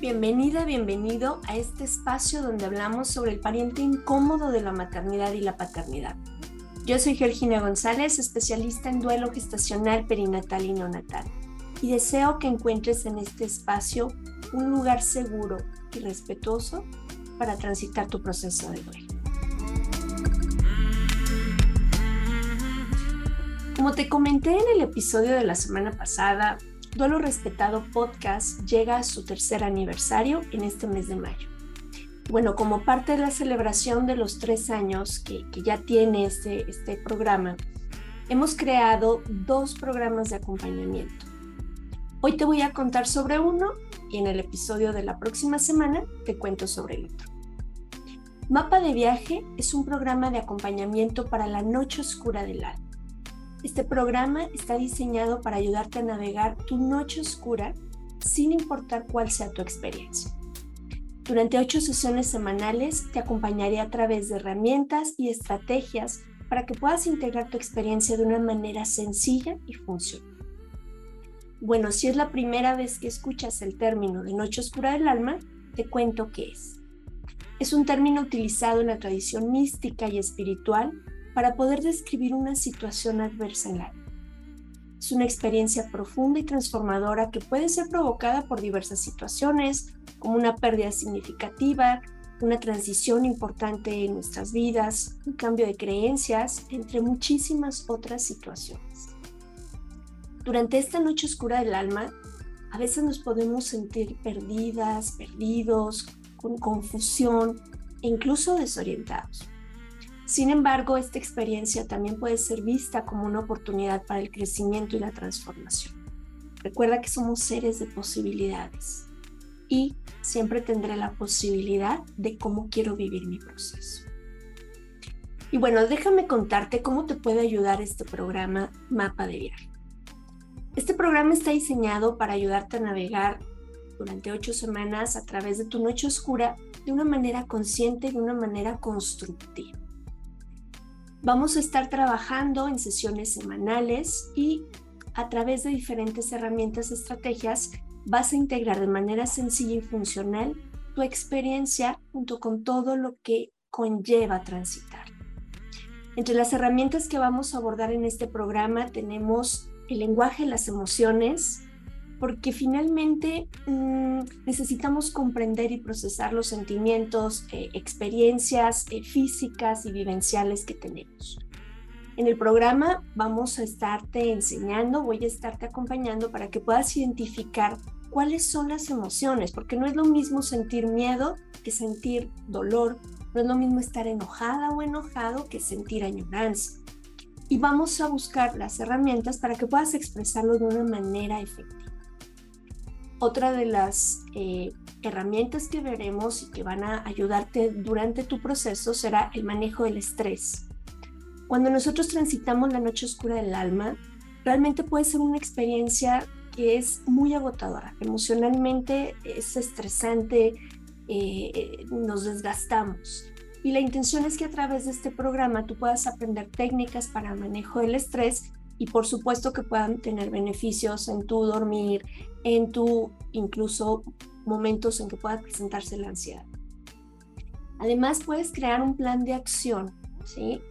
Bienvenida, bienvenido a este espacio donde hablamos sobre el pariente incómodo de la maternidad y la paternidad. Yo soy Georgina González, especialista en duelo gestacional, perinatal y neonatal, y deseo que encuentres en este espacio un lugar seguro y respetuoso para transitar tu proceso de duelo. Como te comenté en el episodio de la semana pasada, Duelo Respetado Podcast llega a su tercer aniversario en este mes de mayo. Bueno, como parte de la celebración de los tres años que, ya tiene este, este programa, hemos creado dos programas de acompañamiento. Hoy te voy a contar sobre uno y en el episodio de la próxima semana te cuento sobre el otro. Mapa de Viaje es un programa de acompañamiento para la noche oscura del alma este programa está diseñado para ayudarte a navegar tu noche oscura sin importar cuál sea tu experiencia. Durante ocho sesiones semanales te acompañaré a través de herramientas y estrategias para que puedas integrar tu experiencia de una manera sencilla y funcional. Bueno, si es la primera vez que escuchas el término de noche oscura del alma, te cuento qué es. Es un término utilizado en la tradición mística y espiritual para poder describir una situación adversa en la vida. Es una experiencia profunda y transformadora que puede ser provocada por diversas situaciones, como una pérdida significativa, una transición importante en nuestras vidas, un cambio de creencias, entre muchísimas otras situaciones. Durante esta noche oscura del alma, a veces nos podemos sentir perdidas, perdidos, con confusión e incluso desorientados. Sin embargo, esta experiencia también puede ser vista como una oportunidad para el crecimiento y la transformación. Recuerda que somos seres de posibilidades y siempre tendré la posibilidad de cómo quiero vivir mi proceso. Y bueno, déjame contarte cómo te puede ayudar este programa Mapa de Viaje. Este programa está diseñado para ayudarte a navegar durante ocho semanas a través de tu noche oscura de una manera consciente y de una manera constructiva. Vamos a estar trabajando en sesiones semanales y a través de diferentes herramientas y estrategias vas a integrar de manera sencilla y funcional tu experiencia junto con todo lo que conlleva transitar. Entre las herramientas que vamos a abordar en este programa tenemos el lenguaje las emociones, porque finalmente mm, necesitamos comprender y procesar los sentimientos, eh, experiencias eh, físicas y vivenciales que tenemos. En el programa vamos a estarte enseñando, voy a estarte acompañando para que puedas identificar cuáles son las emociones, porque no es lo mismo sentir miedo que sentir dolor, no es lo mismo estar enojada o enojado que sentir añoranza. Y vamos a buscar las herramientas para que puedas expresarlo de una manera efectiva. Otra de las eh, herramientas que veremos y que van a ayudarte durante tu proceso será el manejo del estrés. Cuando nosotros transitamos la noche oscura del alma, realmente puede ser una experiencia que es muy agotadora. Emocionalmente es estresante, eh, nos desgastamos. Y la intención es que a través de este programa tú puedas aprender técnicas para manejo del estrés y por supuesto que puedan tener beneficios en tu dormir, en tu incluso momentos en que pueda presentarse la ansiedad. Además, puedes crear un plan de acción, ¿sí?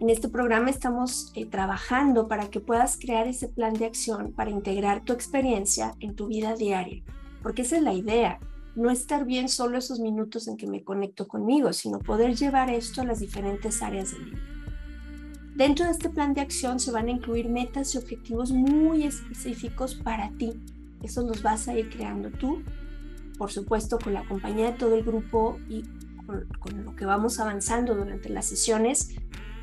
En este programa estamos eh, trabajando para que puedas crear ese plan de acción para integrar tu experiencia en tu vida diaria, porque esa es la idea, no estar bien solo esos minutos en que me conecto conmigo, sino poder llevar esto a las diferentes áreas de mi vida. Dentro de este plan de acción se van a incluir metas y objetivos muy específicos para ti. Eso los vas a ir creando tú, por supuesto con la compañía de todo el grupo y con, lo que vamos avanzando durante las sesiones,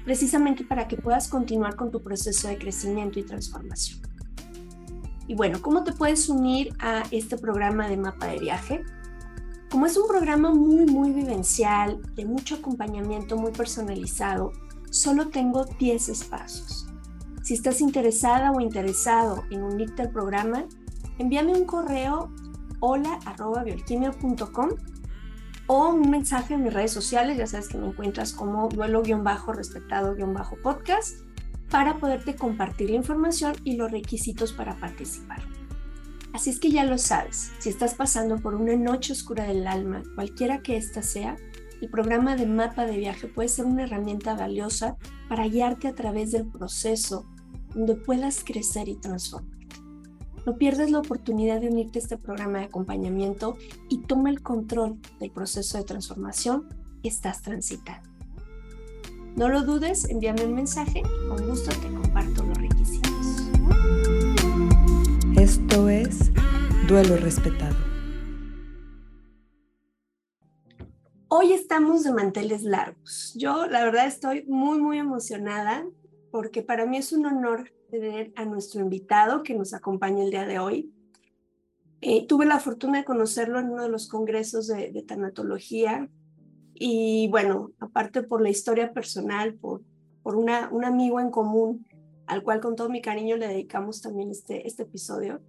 precisamente para que puedas continuar con tu proceso de crecimiento y transformación. Y bueno, ¿cómo te puedes unir a este programa de mapa de viaje? Como es un programa muy, muy vivencial, de mucho acompañamiento, muy personalizado, solo tengo 10 espacios. Si estás interesada o interesado en unirte al programa, envíame un correo hola o un mensaje en mis redes sociales, ya sabes que me encuentras como duelo-respetado-podcast para poderte compartir la información y los requisitos para participar. Así es que ya lo sabes, si estás pasando por una noche oscura del alma, cualquiera que ésta sea, el programa de mapa de viaje puede ser una herramienta valiosa para guiarte a través del proceso donde puedas crecer y transformarte. No pierdas la oportunidad de unirte a este programa de acompañamiento y toma el control del proceso de transformación que estás transitando. No lo dudes, envíame un mensaje y con gusto te comparto los requisitos. Esto es Duelo Respetado. Hoy estamos de manteles largos. Yo la verdad estoy muy, muy emocionada porque para mí es un honor tener a nuestro invitado que nos acompaña el día de hoy. Eh, tuve la fortuna de conocerlo en uno de los congresos de, de, tanatología y bueno, aparte por la historia personal, por, por una, un amigo en común al cual con todo mi cariño le dedicamos también este, este episodio,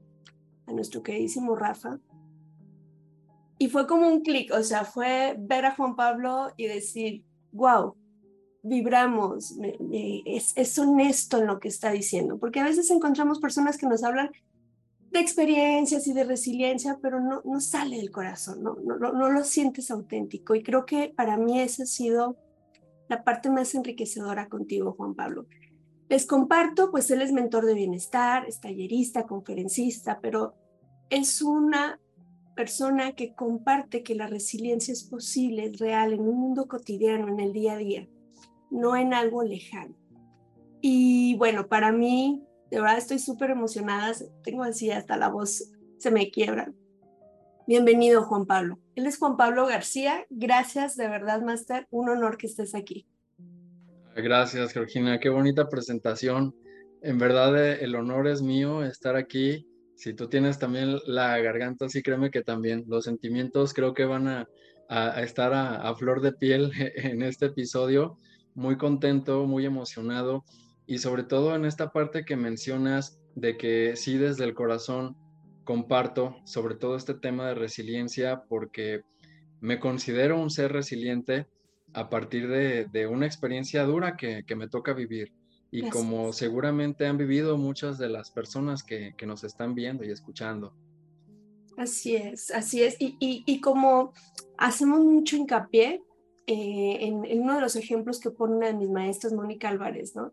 a nuestro queridísimo Rafa. Y fue como un clic, o sea, fue ver a Juan Pablo y decir, wow, vibramos, es, es, honesto en lo que está diciendo, porque a veces encontramos personas que nos hablan de experiencias y de resiliencia, pero no, no sale del corazón, no, no, no lo sientes auténtico. Y creo que para mí esa ha sido la parte más enriquecedora contigo, Juan Pablo. Les comparto, pues él es mentor de bienestar, es tallerista, conferencista, pero es una persona que comparte que la resiliencia es posible, es real en un mundo cotidiano, en el día a día no en algo lejano. Y bueno, para mí, de verdad estoy súper emocionada, tengo así hasta la voz se me quiebra. Bienvenido, Juan Pablo. Él es Juan Pablo García. Gracias, de verdad, Master. Un honor que estés aquí. Gracias, Georgina. Qué bonita presentación. En verdad, eh, el honor es mío estar aquí. Si tú tienes también la garganta, sí, créeme que también los sentimientos creo que van a, estar a, flor de piel en este episodio muy contento, muy emocionado y sobre todo en esta parte que mencionas de que sí desde el corazón comparto sobre todo este tema de resiliencia porque me considero un ser resiliente a partir de, una experiencia dura que, me toca vivir. Y como seguramente han vivido muchas de las personas que, nos están viendo y escuchando. Así es, así es. Y, y como hacemos mucho hincapié eh, en, uno de los ejemplos que pone una de mis maestras, Mónica Álvarez, ¿no?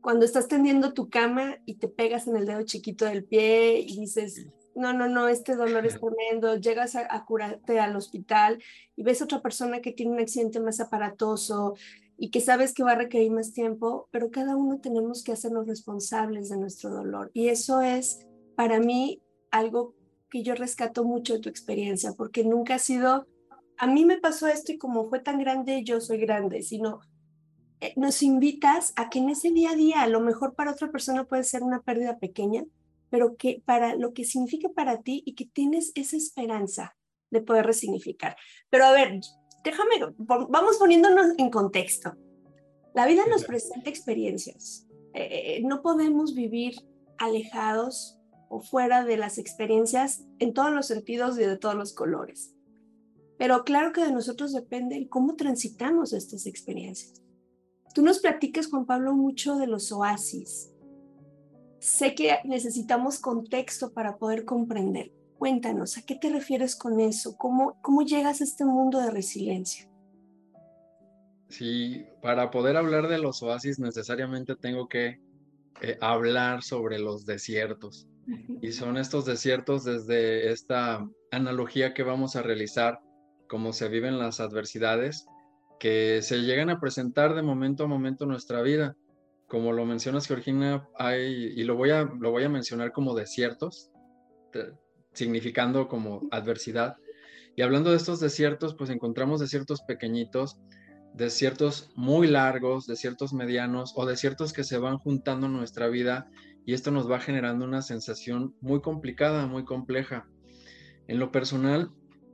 Cuando estás tendiendo tu cama y te pegas en el dedo chiquito del pie y dices, no, no, no, este dolor es tremendo, llegas a, a curarte al hospital y ves otra persona que tiene un accidente más aparatoso y que sabes que va a requerir más tiempo, pero cada uno tenemos que hacernos responsables de nuestro dolor. Y eso es para mí algo que yo rescato mucho de tu experiencia, porque nunca ha sido a mí me pasó esto y como fue tan grande, yo soy grande, sino eh, nos invitas a que en ese día a día, a lo mejor para otra persona puede ser una pérdida pequeña, pero que para lo que significa para ti y que tienes esa esperanza de poder resignificar. Pero a ver, déjame, vamos poniéndonos en contexto. La vida nos presenta experiencias. Eh, eh, no podemos vivir alejados o fuera de las experiencias en todos los sentidos y de todos los colores. Pero claro que de nosotros depende cómo transitamos estas experiencias. Tú nos platicas, Juan Pablo, mucho de los oasis. Sé que necesitamos contexto para poder comprender. Cuéntanos, ¿a qué te refieres con eso? ¿Cómo, cómo llegas a este mundo de resiliencia? Sí, para poder hablar de los oasis necesariamente tengo que eh, hablar sobre los desiertos. Y son estos desiertos desde esta analogía que vamos a realizar cómo se viven las adversidades que se llegan a presentar de momento a momento en nuestra vida. Como lo mencionas, Georgina, hay, y lo voy a, lo voy a mencionar como desiertos, significando como adversidad. Y hablando de estos desiertos, pues encontramos desiertos pequeñitos, desiertos muy largos, desiertos medianos o desiertos que se van juntando en nuestra vida y esto nos va generando una sensación muy complicada, muy compleja. En lo personal,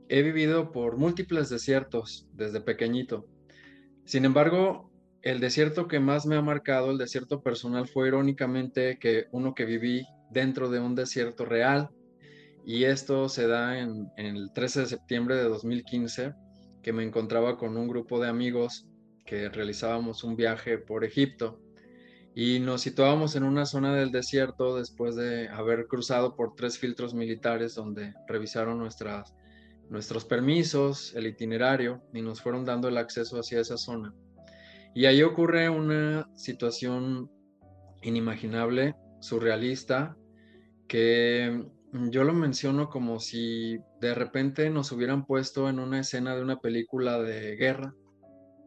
he vivido por múltiples desiertos desde pequeñito. Sin embargo, el desierto que más me ha marcado, el desierto personal, fue irónicamente que uno que viví dentro de un desierto real. Y esto se da en, el 13 de septiembre de 2015, que me encontraba con un grupo de amigos que realizábamos un viaje por Egipto. y nos situábamos en una zona del desierto después de haber cruzado por tres filtros militares donde revisaron nuestras, nuestros permisos, el itinerario y nos fueron dando el acceso hacia esa zona. Y ahí ocurre una situación inimaginable, surrealista, que yo lo menciono como si de repente nos hubieran puesto en una escena de una película de guerra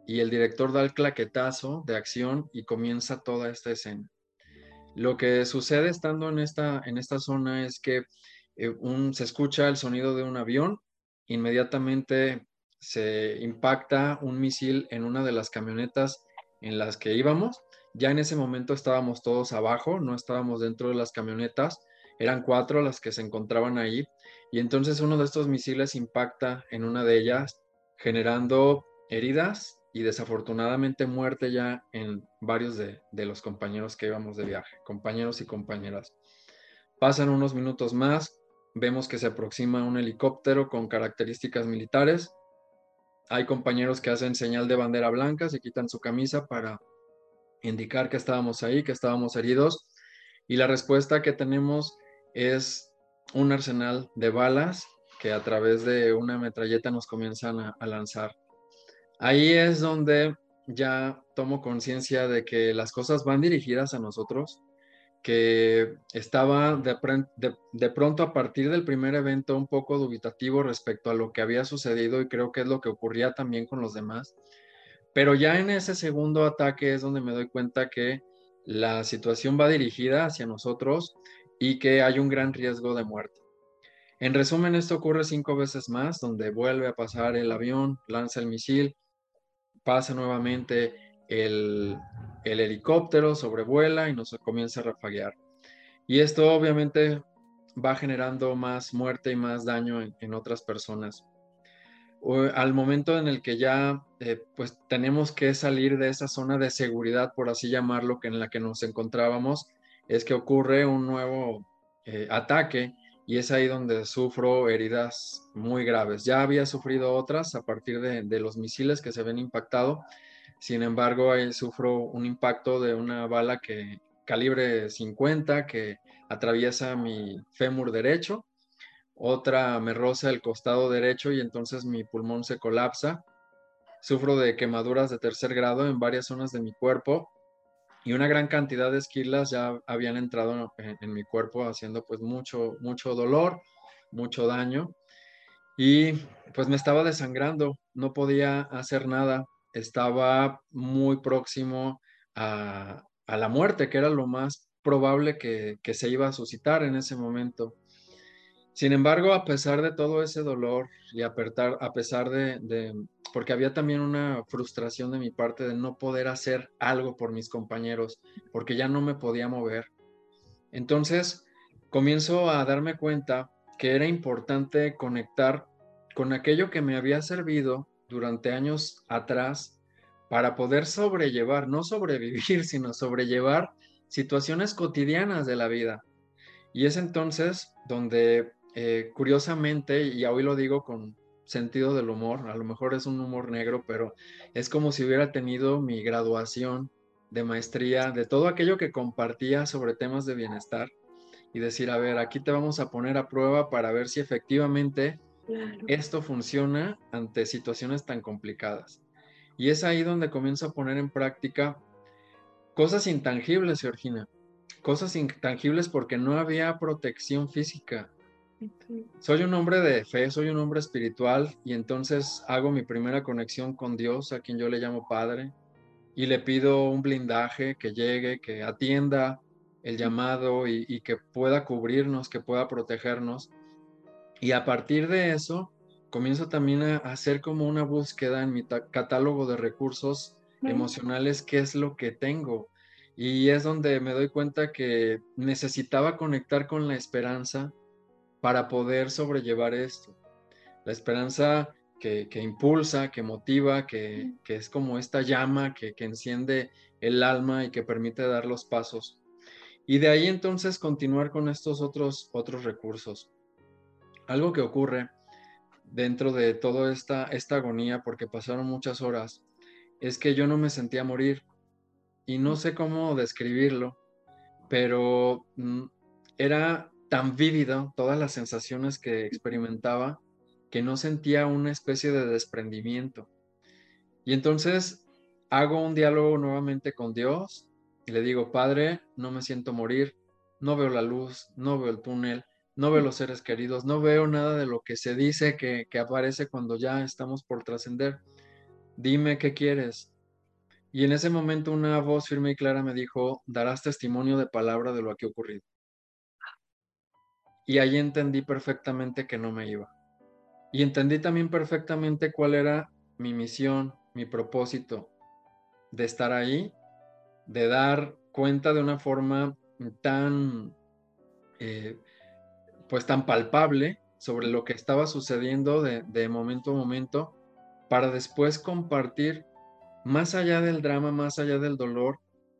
y el director da el claquetazo de acción y comienza toda esta escena. Lo que sucede estando en esta, en esta zona es que eh, se escucha el sonido de un avión, inmediatamente se impacta un misil en una de las camionetas en las que íbamos. Ya en ese momento estábamos todos abajo, no estábamos dentro de las camionetas, eran cuatro las que se encontraban ahí, y entonces uno de estos misiles impacta en una de ellas, generando heridas y desafortunadamente muerte ya en varios de, los compañeros que íbamos de viaje, compañeros y compañeras. Pasan unos minutos más, vemos que se aproxima un helicóptero con características militares. Hay compañeros que hacen señal de bandera blanca, se quitan su camisa para indicar que estábamos ahí, que estábamos heridos. Y la respuesta que tenemos es un arsenal de balas que a través de una metralleta nos comienzan a lanzar. Ahí es donde ya tomo conciencia de que las cosas van dirigidas a nosotros, que estaba de, pronto a partir del primer evento un poco dubitativo respecto a lo que había sucedido y creo que es lo que ocurría también con los demás. Pero ya en ese segundo ataque es donde me doy cuenta que la situación va dirigida hacia nosotros y que hay un gran riesgo de muerte. En resumen, esto ocurre cinco veces más, donde vuelve a pasar el avión, lanza el misil, pasa nuevamente el, helicóptero, sobrevuela y nos comienza a rafaguear. Y esto obviamente va generando más muerte y más daño en, otras personas. al momento en el que ya eh, pues tenemos que salir de esa zona de seguridad, por así llamarlo, que en la que nos encontrábamos, es que ocurre un nuevo eh, ataque y es ahí donde sufro heridas muy graves. Ya había sufrido otras a partir de, los misiles que se ven impactado, sin embargo ahí sufro un impacto de una bala que calibre 50 que atraviesa mi fémur derecho, otra me roza el costado derecho y entonces mi pulmón se colapsa. Sufro de quemaduras de tercer grado en varias zonas de mi cuerpo y una gran cantidad de esquilas ya habían entrado en, mi cuerpo haciendo pues mucho, mucho dolor, mucho daño y pues me estaba desangrando, no podía hacer nada, estaba muy próximo a, la muerte, que era lo más probable que, que se iba a suscitar en ese momento. Sin embargo, a pesar de todo ese dolor y a, pesar de, porque había también una frustración de mi parte de no poder hacer algo por mis compañeros, porque ya no me podía mover. Entonces, comienzo a darme cuenta que era importante conectar con aquello que me había servido durante años atrás para poder sobrellevar, no sobrevivir, sino sobrellevar situaciones cotidianas de la vida. Y es entonces donde eh, curiosamente, y hoy lo digo con sentido del humor, a lo mejor es un humor negro, pero es como si hubiera tenido mi graduación de maestría, de todo aquello que compartía sobre temas de bienestar y decir, a ver, aquí te vamos a poner a prueba para ver si efectivamente esto funciona ante situaciones tan complicadas. Y es ahí donde comienzo a poner en práctica cosas intangibles, Georgina, cosas intangibles porque no había protección física, soy un hombre de fe, soy un hombre espiritual y entonces hago mi primera conexión con Dios, a quien yo le llamo Padre, y le pido un blindaje que llegue, que atienda el llamado y, que pueda cubrirnos, que pueda protegernos. Y a partir de eso, comienzo también a hacer como una búsqueda en mi catálogo de recursos emocionales, qué es lo que tengo. Y es donde me doy cuenta que necesitaba conectar con la esperanza, para poder sobrellevar esto. La esperanza que, impulsa, que motiva, que, es como esta llama que, enciende el alma y que permite dar los pasos. Y de ahí entonces continuar con estos otros, otros recursos. Algo que ocurre dentro de toda esta, esta agonía, porque pasaron muchas horas, es que yo no me sentía morir. y no sé cómo describirlo, pero mm, era tan vívido todas las sensaciones que experimentaba que no sentía una especie de desprendimiento. Y entonces hago un diálogo nuevamente con Dios y le digo, Padre, no me siento morir, no veo la luz, no veo el túnel, no veo los seres queridos, no veo nada de lo que se dice que, que aparece cuando ya estamos por trascender. Dime qué quieres. Y en ese momento una voz firme y clara me dijo, darás testimonio de palabra de lo que ha ocurrido. Y ahí entendí perfectamente que no me iba. Y entendí también perfectamente cuál era mi misión, mi propósito de estar ahí, de dar cuenta de una forma tan, eh, pues tan palpable sobre lo que estaba sucediendo de, de momento a momento, para después compartir más allá del drama, más allá del dolor,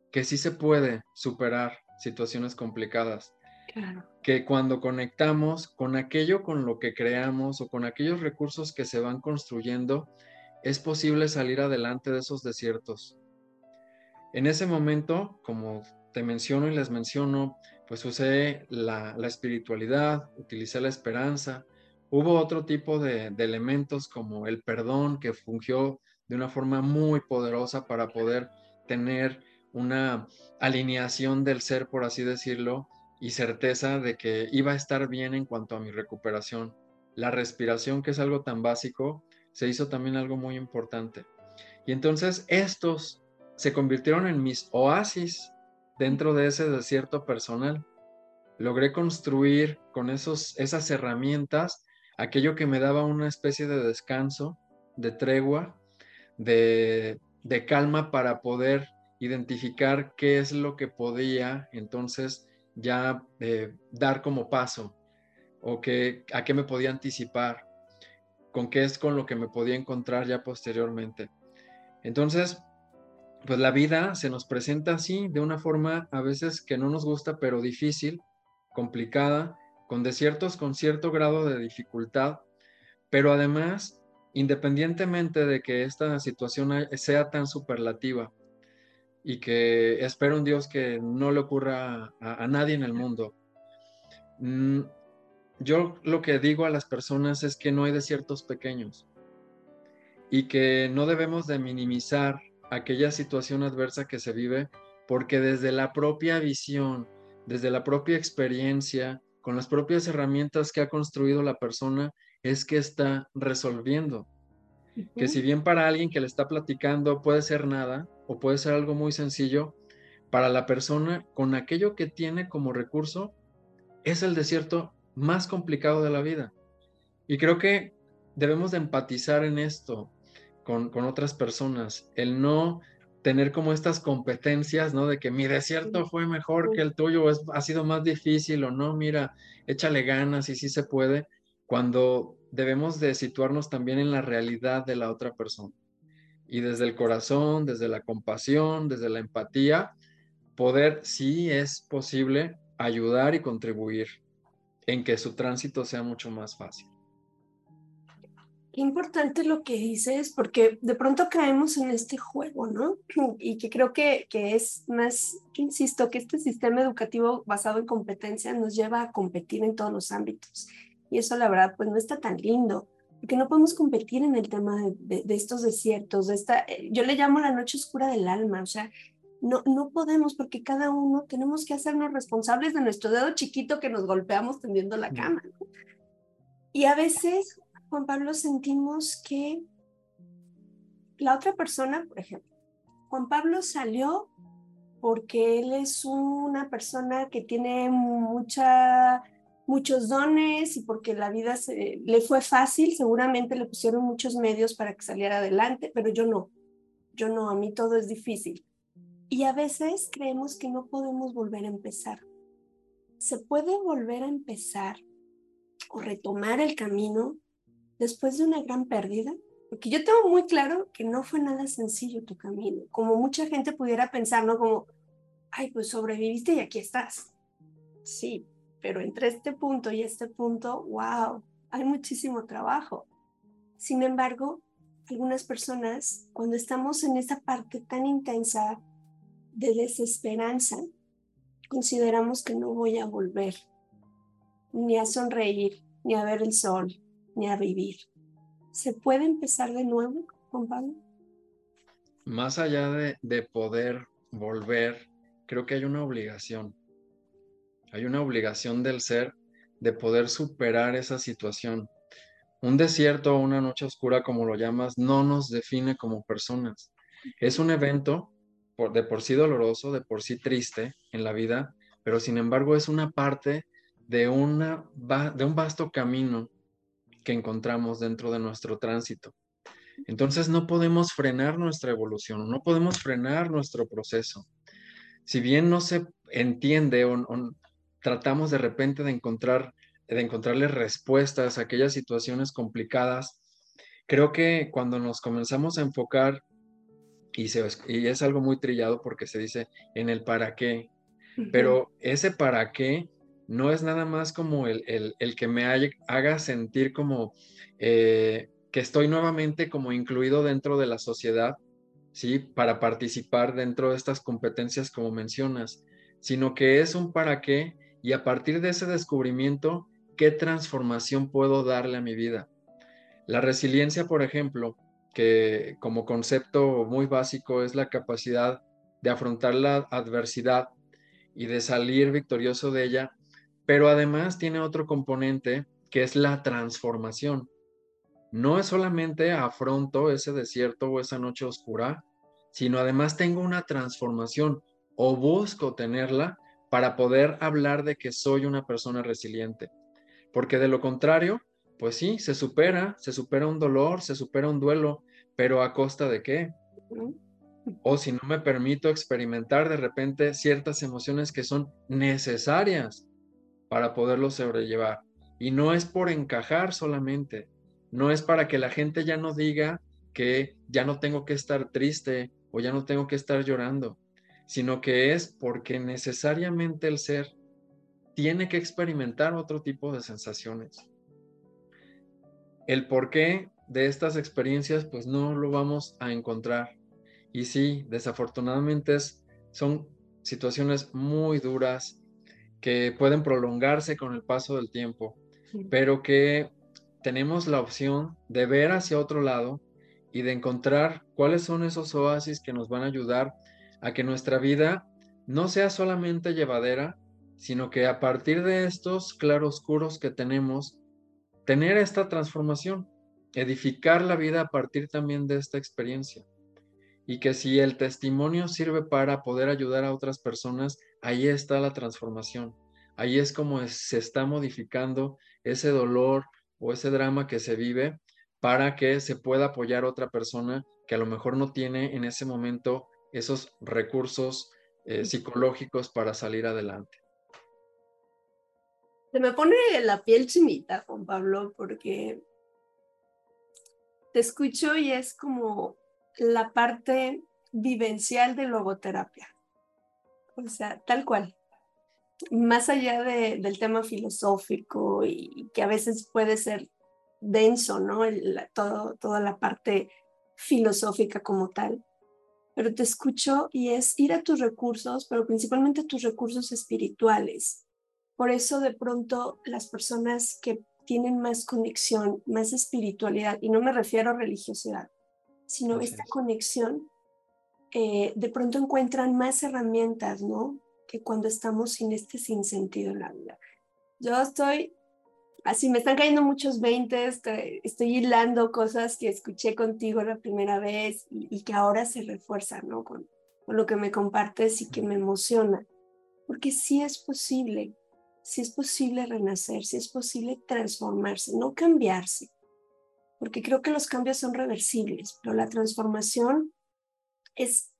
que sí se puede superar situaciones complicadas. Que cuando conectamos con aquello con lo que creamos o con aquellos recursos que se van construyendo, es posible salir adelante de esos desiertos. En ese momento, como te menciono y les menciono, pues usé la, espiritualidad, utilicé la esperanza, hubo otro tipo de, de elementos como el perdón que fungió de una forma muy poderosa para poder tener una alineación del ser, por así decirlo, y certeza de que iba a estar bien en cuanto a mi recuperación. La respiración, que es algo tan básico, se hizo también algo muy importante. Y entonces estos se convirtieron en mis oasis dentro de ese desierto personal. Logré construir con esos, esas herramientas aquello que me daba una especie de descanso, de tregua, de, de calma para poder identificar qué es lo que podía entonces ya eh, dar como paso o que, a qué me podía anticipar, con qué es con lo que me podía encontrar ya posteriormente. Entonces, pues la vida se nos presenta así, de una forma a veces que no nos gusta, pero difícil, complicada, con desiertos, con cierto grado de dificultad, pero además, independientemente de que esta situación sea tan superlativa y que espero un Dios que no le ocurra a, nadie en el mundo, mm, yo lo que digo a las personas es que no hay desiertos pequeños y que no debemos de minimizar aquella situación adversa que se vive, porque desde la propia visión, desde la propia experiencia, con las propias herramientas que ha construido la persona, es que está resolviendo. Que si bien para alguien que le está platicando puede ser nada o puede ser algo muy sencillo, para la persona con aquello que tiene como recurso es el desierto más complicado de la vida. Y creo que debemos de empatizar en esto con, con otras personas, el no tener como estas competencias, ¿no? De que mi desierto fue mejor que el tuyo, es, ha sido más difícil o no, mira, échale ganas y sí se puede, cuando debemos de situarnos también en la realidad de la otra persona. Y desde el corazón, desde la compasión, desde la empatía, poder, sí es posible, ayudar y contribuir en que su tránsito sea mucho más fácil. Qué importante lo que dices, porque de pronto caemos en este juego, ¿no? Y que creo que, que es más, insisto, que este sistema educativo basado en competencia nos lleva a competir en todos los ámbitos. Y eso la verdad, pues no está tan lindo, porque no podemos competir en el tema de, de, estos desiertos, de esta, eh, yo le llamo la noche oscura del alma, o sea, no, no podemos porque cada uno tenemos que hacernos responsables de nuestro dedo chiquito que nos golpeamos tendiendo la cama. Y a veces, Juan Pablo, sentimos que la otra persona, por ejemplo, Juan Pablo salió porque él es una persona que tiene mucha, muchos dones y porque la vida se, le fue fácil, seguramente le pusieron muchos medios para que saliera adelante, pero yo no, yo no, a mí todo es difícil. Y a veces creemos que no podemos volver a empezar. Se puede volver a empezar o retomar el camino después de una gran pérdida, porque yo tengo muy claro que no fue nada sencillo tu camino, como mucha gente pudiera pensar, ¿no? Como, ay, pues sobreviviste y aquí estás. Sí, pero entre este punto y este punto, wow, hay muchísimo trabajo. Sin embargo, algunas personas, cuando estamos en esa parte tan intensa de desesperanza, consideramos que no voy a volver ni a sonreír, ni a ver el sol, ni a vivir. ¿Se puede empezar de nuevo, Juan Pablo? Más allá de, de poder volver, creo que hay una obligación. Hay una obligación del ser de poder superar esa situación. Un desierto o una noche oscura, como lo llamas, no nos define como personas. Es un evento de por sí doloroso, de por sí triste en la vida, pero sin embargo es una parte de, un vasto camino que encontramos dentro de nuestro tránsito. Entonces no podemos frenar nuestra evolución, no podemos frenar nuestro proceso. Si bien no se entiende o, tratamos de repente de encontrar de encontrarle respuestas a aquellas situaciones complicadas, creo que cuando nos comenzamos a enfocar y, y es algo muy trillado porque se dice en el para qué, pero ese para qué no es nada más como el, el, que me haga sentir como eh, que estoy nuevamente como incluido dentro de la sociedad, ¿sí? Para participar dentro de estas competencias como mencionas, sino que es un para qué y a partir de ese descubrimiento, ¿qué transformación puedo darle a mi vida? La resiliencia, por ejemplo, que como concepto muy básico es la capacidad de afrontar la adversidad y de salir victorioso de ella, pero además tiene otro componente que es la transformación. No es solamente afronto ese desierto o esa noche oscura, sino además tengo una transformación o busco tenerla para poder hablar de que soy una persona resiliente. Porque de lo contrario, pues sí, se supera, se supera un dolor, se supera un duelo, pero a costa de qué? O si no me permito experimentar de repente ciertas emociones que son necesarias para poderlo sobrellevar. Y no es por encajar solamente, no es para que la gente ya no diga que ya no tengo que estar triste o ya no tengo que estar llorando, sino que es porque necesariamente el ser tiene que experimentar otro tipo de sensaciones. El por qué de estas experiencias pues no lo vamos a encontrar. Y sí, desafortunadamente son situaciones muy duras que pueden prolongarse con el paso del tiempo, pero que tenemos la opción de ver hacia otro lado y de encontrar cuáles son esos oasis que nos van a ayudar a que nuestra vida no sea solamente llevadera, sino que a partir de estos claroscuros que tenemos, tener esta transformación, edificar la vida a partir también de esta experiencia. Y que si el testimonio sirve para poder ayudar a otras personas, ahí está la transformación. Ahí es como se está modificando ese dolor o ese drama que se vive para que se pueda apoyar a otra persona que a lo mejor no tiene en ese momento esos recursos eh, psicológicos para salir adelante. Se me pone la piel chinita, Juan Pablo, porque te escucho y es como la parte vivencial de logoterapia. O sea, tal cual. Más allá del tema filosófico y que a veces puede ser denso, ¿no? todo, toda la parte filosófica como tal. Pero te escucho y es ir a tus recursos, pero principalmente tus recursos espirituales. Por eso de pronto las personas que tienen más conexión, más espiritualidad, y no me refiero a religiosidad, sino esta conexión, eh, de pronto encuentran más herramientas, ¿no? Que cuando estamos sin este sinsentido en la vida. Yo estoy, así me están cayendo muchos 20, estoy, estoy hilando cosas que escuché contigo la primera vez y, que ahora se refuerzan, ¿no? Con, con lo que me compartes y que me emociona. Porque sí es posible si es posible renacer, si es posible transformarse, no cambiarse, porque creo que los cambios son reversibles, pero la transformación es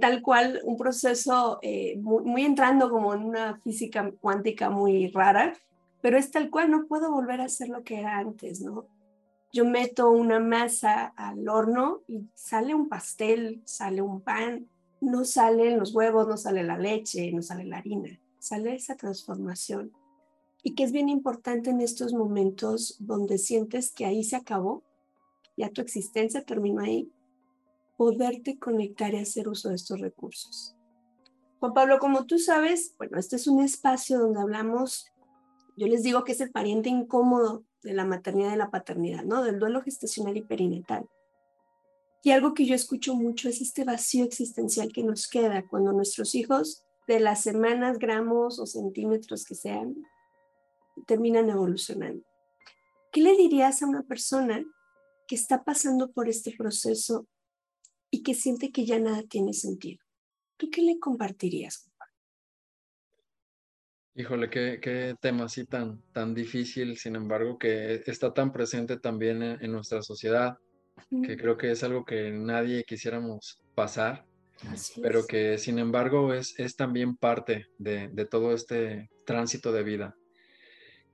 tal cual un proceso eh, muy, entrando como en una física cuántica muy rara, pero es tal cual, no puedo volver a ser lo que era antes, ¿no? Yo meto una masa al horno y sale un pastel, sale un pan, no salen los huevos, no sale la leche, no sale la harina sale esa transformación y que es bien importante en estos momentos donde sientes que ahí se acabó, ya tu existencia terminó ahí, poderte conectar y hacer uso de estos recursos. Juan Pablo, como tú sabes, bueno, este es un espacio donde hablamos, yo les digo que es el pariente incómodo de la maternidad y la paternidad, ¿no? Del duelo gestacional y perinatal. Y algo que yo escucho mucho es este vacío existencial que nos queda cuando nuestros hijos, de las semanas, gramos o centímetros que sean, terminan evolucionando. ¿Qué le dirías a una persona que está pasando por este proceso y que siente que ya nada tiene sentido? ¿Tú qué le compartirías? Híjole, qué, qué tema así tan, tan difícil, sin embargo, que está tan presente también en nuestra sociedad que creo que es algo que nadie quisiéramos pasar, pero que sin embargo es, es también parte de, de, todo este tránsito de vida.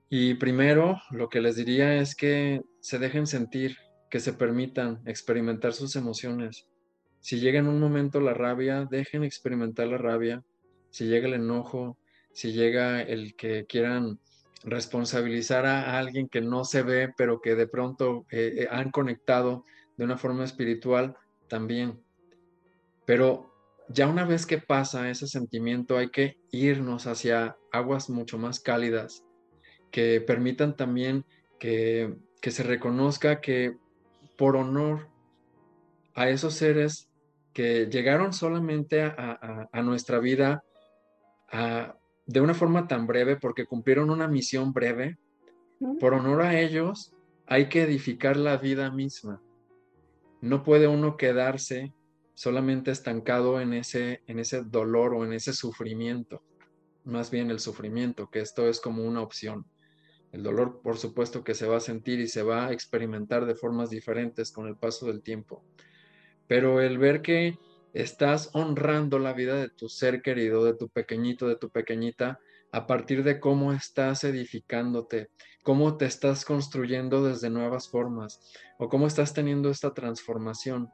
Y primero, lo que les diría es que se dejen sentir, que se permitan experimentar sus emociones. Si llega en un momento la rabia, dejen experimentar la rabia. Si llega el enojo, si llega el que quieran responsabilizar a alguien que no se ve, pero que de pronto eh, eh, han conectado de una forma espiritual también. Pero ya una vez que pasa ese sentimiento, hay que irnos hacia aguas mucho más cálidas, que permitan también que, que se reconozca que por honor a esos seres que llegaron solamente a, a, nuestra vida de una forma tan breve, porque cumplieron una misión breve, por honor a ellos hay que edificar la vida misma no puede uno quedarse solamente estancado en ese, en ese dolor o en ese sufrimiento, más bien el sufrimiento, que esto es como una opción. El dolor, por supuesto, que se va a sentir y se va a experimentar de formas diferentes con el paso del tiempo. Pero el ver que estás honrando la vida de tu ser querido, de tu pequeñito, de tu pequeñita, a partir de cómo estás edificándote, cómo te estás construyendo desde nuevas formas o cómo estás teniendo esta transformación.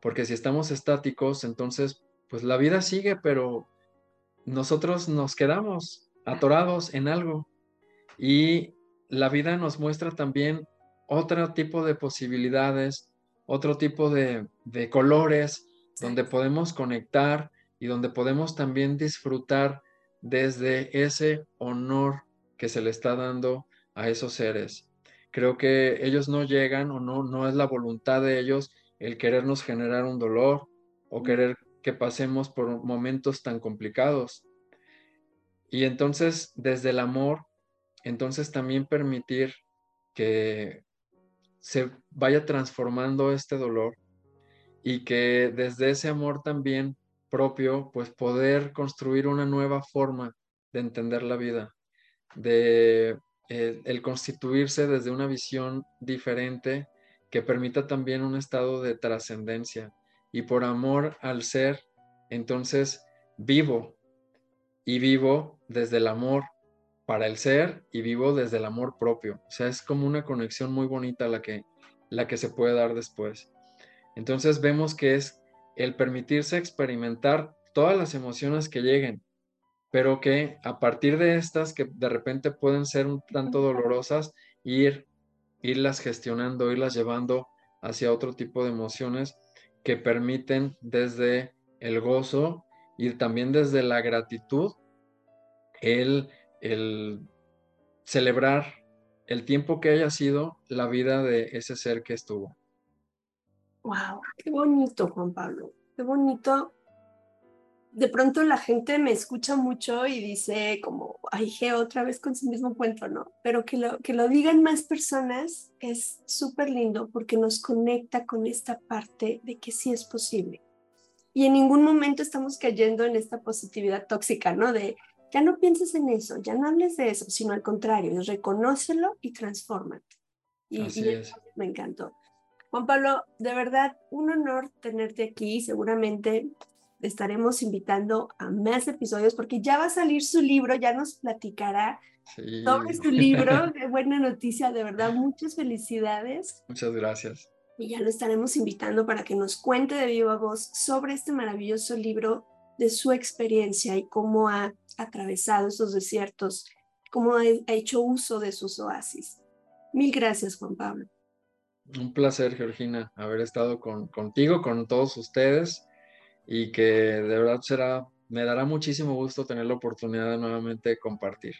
Porque si estamos estáticos, entonces, pues la vida sigue, pero nosotros nos quedamos atorados en algo. Y la vida nos muestra también otro tipo de posibilidades, otro tipo de, de colores, donde podemos conectar y donde podemos también disfrutar desde ese honor que se le está dando a esos seres. Creo que ellos no llegan o no, no es la voluntad de ellos el querernos generar un dolor o querer que pasemos por momentos tan complicados. Y entonces, desde el amor, entonces también permitir que se vaya transformando este dolor y que desde ese amor también propio, pues poder construir una nueva forma de entender la vida, de eh, el constituirse desde una visión diferente que permita también un estado de trascendencia. Y por amor al ser, entonces vivo y vivo desde el amor para el ser y vivo desde el amor propio. O sea, es como una conexión muy bonita la que, la que se puede dar después. Entonces vemos que es el permitirse experimentar todas las emociones que lleguen, pero que a partir de estas que de repente pueden ser un tanto dolorosas, ir, irlas gestionando, irlas llevando hacia otro tipo de emociones que permiten desde el gozo y también desde la gratitud el, el celebrar el tiempo que haya sido la vida de ese ser que estuvo. Wow, qué bonito, Juan Pablo, qué bonito. De pronto la gente me escucha mucho y dice como, ay, je, otra vez con su mismo cuento, ¿no? Pero que lo, que lo digan más personas es súper lindo porque nos conecta con esta parte de que sí es posible. Y en ningún momento estamos cayendo en esta positividad tóxica, ¿no? De, ya no pienses en eso, ya no hables de eso, sino al contrario, reconócelo y transfórmate. Y, Así es. me encantó. Juan Pablo, de verdad, un honor tenerte aquí. Seguramente estaremos invitando a más episodios porque ya va a salir su libro, ya nos platicará sobre su libro. Qué buena noticia, de verdad, muchas felicidades. Muchas gracias. Y ya lo estaremos invitando para que nos cuente de viva voz sobre este maravilloso libro, de su experiencia y cómo ha atravesado esos desiertos, cómo ha hecho uso de sus oasis. Mil gracias, Juan Pablo. Un placer, Georgina, haber estado con, contigo, con todos ustedes y que de verdad será me dará muchísimo gusto tener la oportunidad de nuevamente compartir.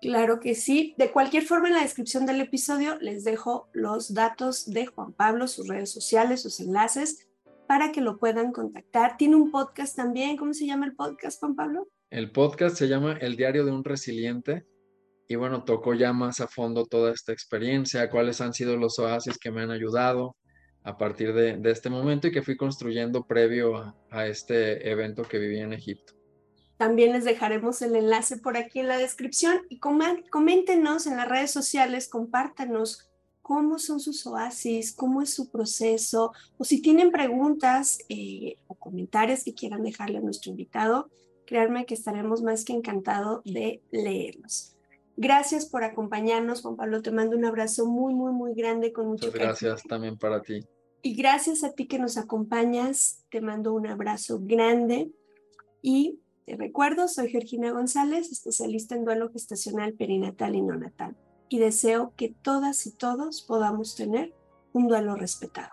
Claro que sí. De cualquier forma, en la descripción del episodio les dejo los datos de Juan Pablo, sus redes sociales, sus enlaces, para que lo puedan contactar. Tiene un podcast también. ¿Cómo se llama el podcast, Juan Pablo? El podcast se llama El Diario de un Resiliente. Y bueno, tocó ya más a fondo toda esta experiencia, cuáles han sido los oasis que me han ayudado a partir de, este momento y que fui construyendo previo a, a este evento que viví en Egipto. También les dejaremos el enlace por aquí en la descripción y coméntenos en las redes sociales, compártanos cómo son sus oasis, cómo es su proceso, o si tienen preguntas eh, o comentarios que quieran dejarle a nuestro invitado, créanme que estaremos más que encantados de leerlos. Gracias por acompañarnos, Juan Pablo. Te mando un abrazo muy, muy, muy grande con mucho Muchas gracias también para ti. Y gracias a ti que nos acompañas. Te mando un abrazo grande y te recuerdo, soy Georgina González, especialista en duelo gestacional perinatal y neonatal, y deseo que todas y todos podamos tener un duelo respetado.